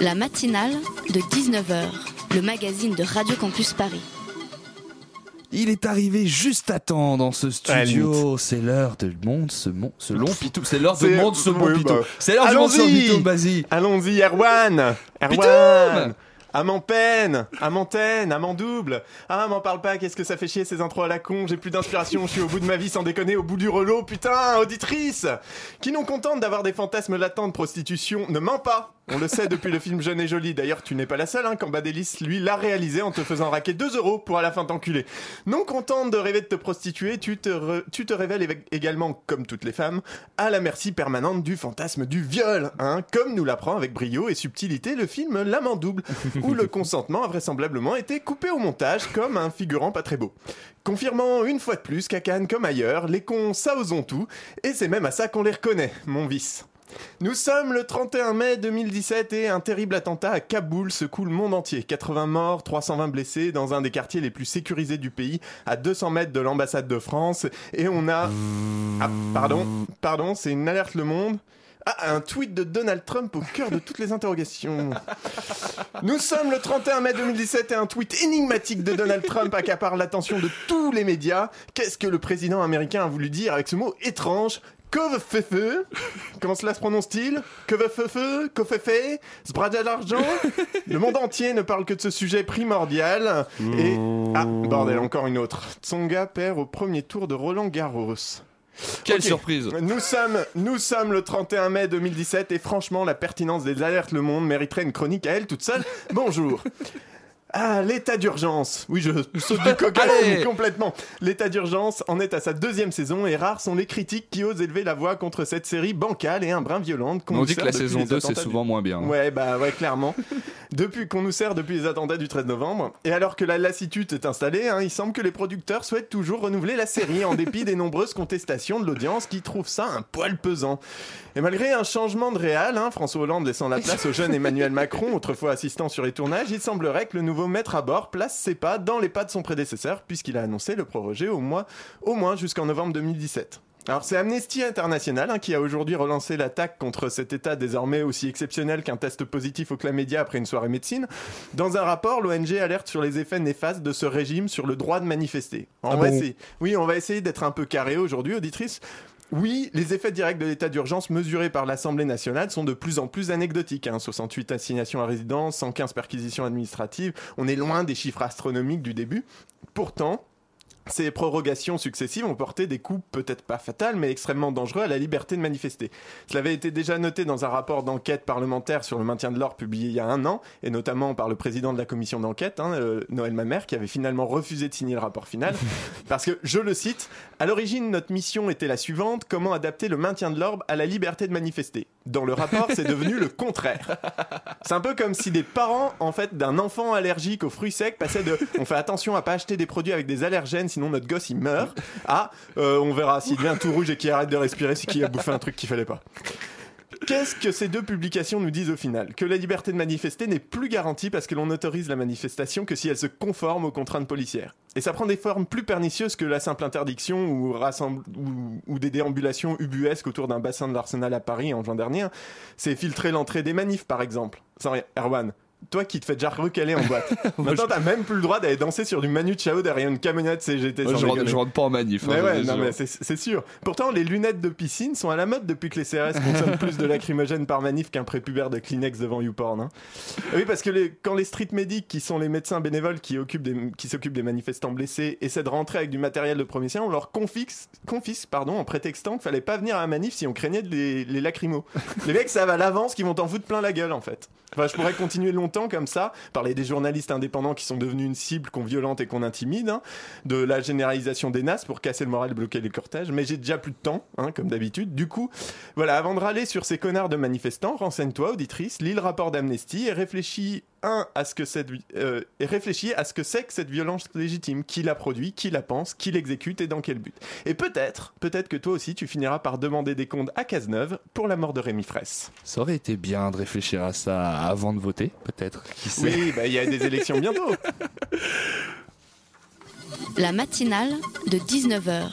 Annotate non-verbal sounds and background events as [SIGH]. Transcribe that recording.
La matinale de 19h, le magazine de Radio Campus Paris. Il est arrivé juste à temps dans ce studio. C'est l'heure de monde ce monde ce long pitou. C'est l'heure de C'est- monde ce bon pitou. bah. C'est l'heure du monde ce Allons-y. pitou, vas-y. Allons-y, Erwan Erwan à m'en peine, à m'en peine, à m'en double. Ah, m'en parle pas, qu'est-ce que ça fait chier ces intros à la con, j'ai plus d'inspiration, je suis au bout de ma vie sans déconner, au bout du relot, putain, auditrice Qui non contente d'avoir des fantasmes latents de prostitution, ne ment pas on le sait depuis le film Jeune et Jolie. D'ailleurs, tu n'es pas la seule, hein, quand Badélis, lui, l'a réalisé en te faisant raquer 2 euros pour à la fin t'enculer. Non contente de rêver de te prostituer, tu te, re- tu te révèles également, comme toutes les femmes, à la merci permanente du fantasme du viol, hein, comme nous l'apprend avec brio et subtilité le film L'amant double, où le [LAUGHS] consentement a vraisemblablement été coupé au montage comme un figurant pas très beau. Confirmant une fois de plus qu'à Cannes comme ailleurs, les cons ça osons tout, et c'est même à ça qu'on les reconnaît, mon vice. Nous sommes le 31 mai 2017 et un terrible attentat à Kaboul secoue le monde entier. 80 morts, 320 blessés dans un des quartiers les plus sécurisés du pays, à 200 mètres de l'ambassade de France. Et on a... Ah, pardon, pardon, c'est une alerte Le Monde. Ah, un tweet de Donald Trump au cœur de toutes les interrogations. Nous sommes le 31 mai 2017 et un tweet énigmatique de Donald Trump accapare l'attention de tous les médias. Qu'est-ce que le président américain a voulu dire avec ce mot étrange? Kofefe Comment cela se prononce-t-il? Kofefe Kofefe Sbrada l'argent? Le monde entier ne parle que de ce sujet primordial. Et... Ah, bordel, encore une autre. Tsonga perd au premier tour de Roland Garros. Quelle surprise. Nous sommes, nous sommes le 31 mai 2017 et franchement, la pertinence des alertes Le Monde mériterait une chronique à elle toute seule. Bonjour. Ah, l'état d'urgence. Oui, je saute du [LAUGHS] l'âne complètement. L'état d'urgence en est à sa deuxième saison et rares sont les critiques qui osent élever la voix contre cette série bancale et un brin violente On dit que la saison les 2 c'est du- souvent moins bien. Ouais, bah ouais, clairement. [LAUGHS] depuis qu'on nous sert depuis les attentats du 13 novembre. Et alors que la lassitude est installée, hein, il semble que les producteurs souhaitent toujours renouveler la série en dépit des nombreuses contestations de l'audience qui trouve ça un poil pesant. Et malgré un changement de réal, hein, François Hollande laissant la place au jeune Emmanuel Macron, autrefois assistant sur les tournages, il semblerait que le nouveau maître à bord place ses pas dans les pas de son prédécesseur, puisqu'il a annoncé le proroger au, mois, au moins jusqu'en novembre 2017. Alors c'est Amnesty International hein, qui a aujourd'hui relancé l'attaque contre cet état désormais aussi exceptionnel qu'un test positif au chlamydia après une soirée médecine. Dans un rapport, l'ONG alerte sur les effets néfastes de ce régime sur le droit de manifester. On Ah va bon essayer. Oui, on va essayer d'être un peu carré aujourd'hui, auditrice. Oui, les effets directs de l'état d'urgence mesurés par l'Assemblée nationale sont de plus en plus anecdotiques. hein. 68 assignations à résidence, 115 perquisitions administratives. On est loin des chiffres astronomiques du début. Pourtant, ces prorogations successives ont porté des coups peut-être pas fatals, mais extrêmement dangereux à la liberté de manifester. Cela avait été déjà noté dans un rapport d'enquête parlementaire sur le maintien de l'ordre publié il y a un an, et notamment par le président de la commission d'enquête, hein, euh, Noël Mamère, qui avait finalement refusé de signer le rapport final, [LAUGHS] parce que, je le cite, à l'origine, notre mission était la suivante, comment adapter le maintien de l'ordre à la liberté de manifester. Dans le rapport, c'est devenu le contraire. C'est un peu comme si des parents, en fait, d'un enfant allergique aux fruits secs passaient de on fait attention à pas acheter des produits avec des allergènes, sinon notre gosse il meurt, à euh, on verra s'il devient tout rouge et qu'il arrête de respirer, c'est qu'il a bouffé un truc qu'il fallait pas. Qu'est-ce que ces deux publications nous disent au final? Que la liberté de manifester n'est plus garantie parce que l'on autorise la manifestation que si elle se conforme aux contraintes policières. Et ça prend des formes plus pernicieuses que la simple interdiction ou, des déambulations ubuesques autour d'un bassin de l'Arsenal à Paris en juin dernier. C'est filtrer l'entrée des manifs par exemple. Sans. Erwan, toi qui te fais déjà recaler en boîte. [LAUGHS] Maintenant t'as même plus le droit d'aller danser sur du Manu Chao derrière une camionnette CGT. Moi, je, rentre, je rentre pas en manif. Mais hein, ouais, je- non, mais c'est sûr. Pourtant, les lunettes de piscine sont à la mode depuis que les CRS consomment plus de lacrymogène par manif qu'un prépubère de Kleenex devant YouPorn. hein. Oui, parce que les- quand les street medics, qui sont les médecins bénévoles qui occupent des, qui s'occupent des manifestants blessés, essaient de rentrer avec du matériel de premier soin, on leur confisque, confisque pardon, en prétextant qu'il fallait pas venir à la manif si on craignait les, les lacrymos. les mecs savent à l'avance qu'ils vont t'en foutre plein la gueule, en fait. Enfin, je pourrais continuer longtemps comme ça, parler des journalistes indépendants qui sont devenus une cible qu'on violente et qu'on intimide, hein, de la généralisation des NAS pour casser le moral et bloquer les cortèges, mais j'ai déjà plus de temps, hein, comme d'habitude. Du coup, voilà, avant de râler sur ces connards de manifestants, renseigne-toi, auditrice, lis le rapport d'Amnesty et réfléchis, un, à ce que cette, euh, à ce que c'est que cette violence légitime, qui la produit, qui la pense, qui l'exécute et dans quel but. Et peut-être, peut-être que toi aussi, tu finiras par demander des comptes à Cazeneuve pour la mort de Rémi Fraisse. Ça aurait été bien de réfléchir à ça avant de voter, peut-être. Qui sait Oui, bah, il y a des élections bientôt. La matinale de 19h,